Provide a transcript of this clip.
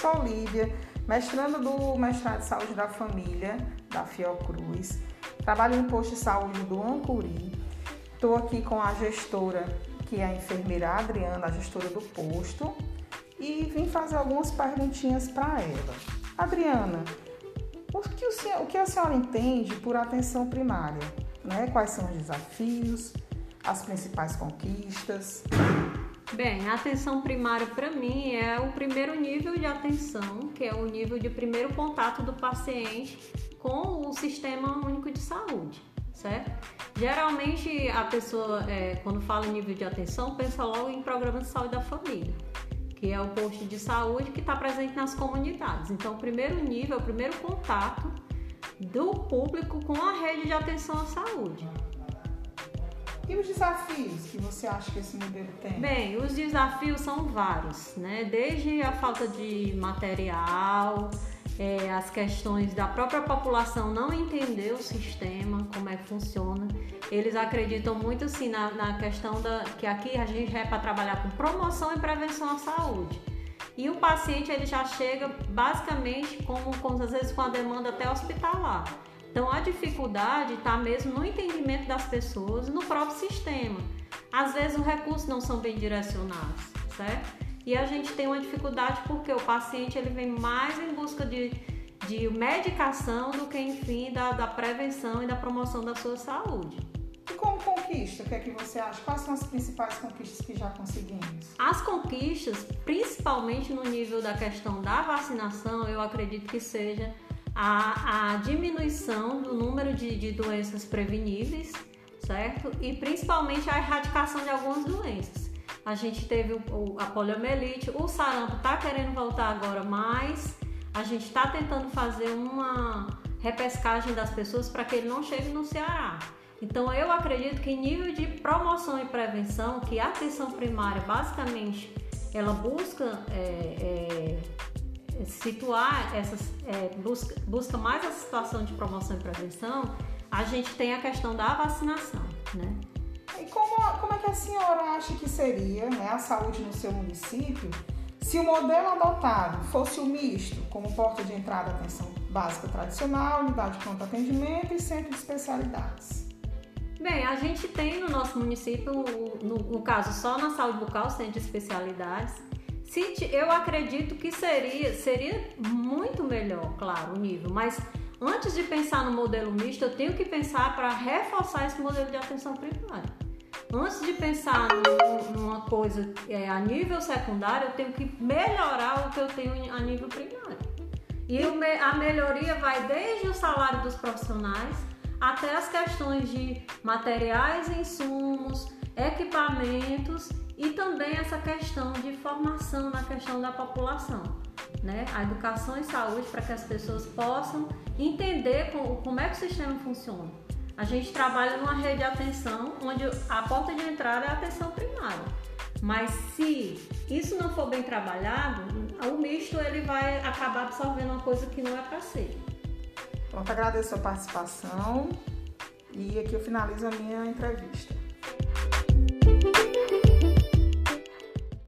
Sou Lívia, mestrando do mestrado de saúde da família da Fiocruz. Trabalho no posto de saúde do Ancuri. Estou aqui com a gestora, que é a enfermeira Adriana, a gestora do posto, e vim fazer algumas perguntinhas para ela. Adriana, o que, senhor, o que a senhora entende por atenção primária? Né? Quais são os desafios, as principais conquistas? Bem, a atenção primária para mim é o primeiro nível de atenção, que é o nível de primeiro contato do paciente com o sistema único de saúde, certo? Geralmente a pessoa, é, quando fala em nível de atenção, pensa logo em programa de saúde da família, que é o posto de saúde que está presente nas comunidades. Então, o primeiro nível, o primeiro contato do público com a rede de atenção à saúde. E os desafios que você acha que esse modelo tem? Bem, os desafios são vários, né? Desde a falta de material, é, as questões da própria população não entender o sistema, como é que funciona. Eles acreditam muito assim na, na questão da que aqui a gente é para trabalhar com promoção e prevenção à saúde. E o paciente ele já chega basicamente com, com às vezes com a demanda até hospitalar. Então a dificuldade está mesmo no entendimento das pessoas, no próprio sistema. Às vezes os recursos não são bem direcionados, certo? E a gente tem uma dificuldade porque o paciente ele vem mais em busca de, de medicação do que, enfim, da, da prevenção e da promoção da sua saúde. E como conquista, o que é que você acha? Quais são as principais conquistas que já conseguimos? As conquistas, principalmente no nível da questão da vacinação, eu acredito que seja a, a diminuição do número de, de doenças preveníveis, certo? E principalmente a erradicação de algumas doenças. A gente teve o, a poliomielite, o sarampo está querendo voltar agora, mas a gente está tentando fazer uma repescagem das pessoas para que ele não chegue no Ceará. Então eu acredito que nível de promoção e prevenção, que a atenção primária basicamente ela busca é, é, situar essas é, busca, busca mais a situação de promoção e prevenção, a gente tem a questão da vacinação, né? E como, como é que a senhora acha que seria né, a saúde no seu município se o modelo adotado fosse o misto, como porta de entrada atenção básica tradicional, unidade de pronto atendimento e centro de especialidades? Bem, a gente tem no nosso município, no, no caso só na saúde bucal, centro de especialidades, eu acredito que seria, seria muito melhor, claro, o nível, mas antes de pensar no modelo misto, eu tenho que pensar para reforçar esse modelo de atenção primária. Antes de pensar numa coisa é, a nível secundário, eu tenho que melhorar o que eu tenho a nível primário. E a melhoria vai desde o salário dos profissionais até as questões de materiais insumos, equipamentos e também essa questão de formação na questão da população, né? A educação e saúde para que as pessoas possam entender como, como é que o sistema funciona. A gente trabalha numa rede de atenção onde a porta de entrada é a atenção primária. Mas se isso não for bem trabalhado, o misto ele vai acabar absorvendo uma coisa que não é para ser. Pronto, agradeço a participação e aqui eu finalizo a minha entrevista.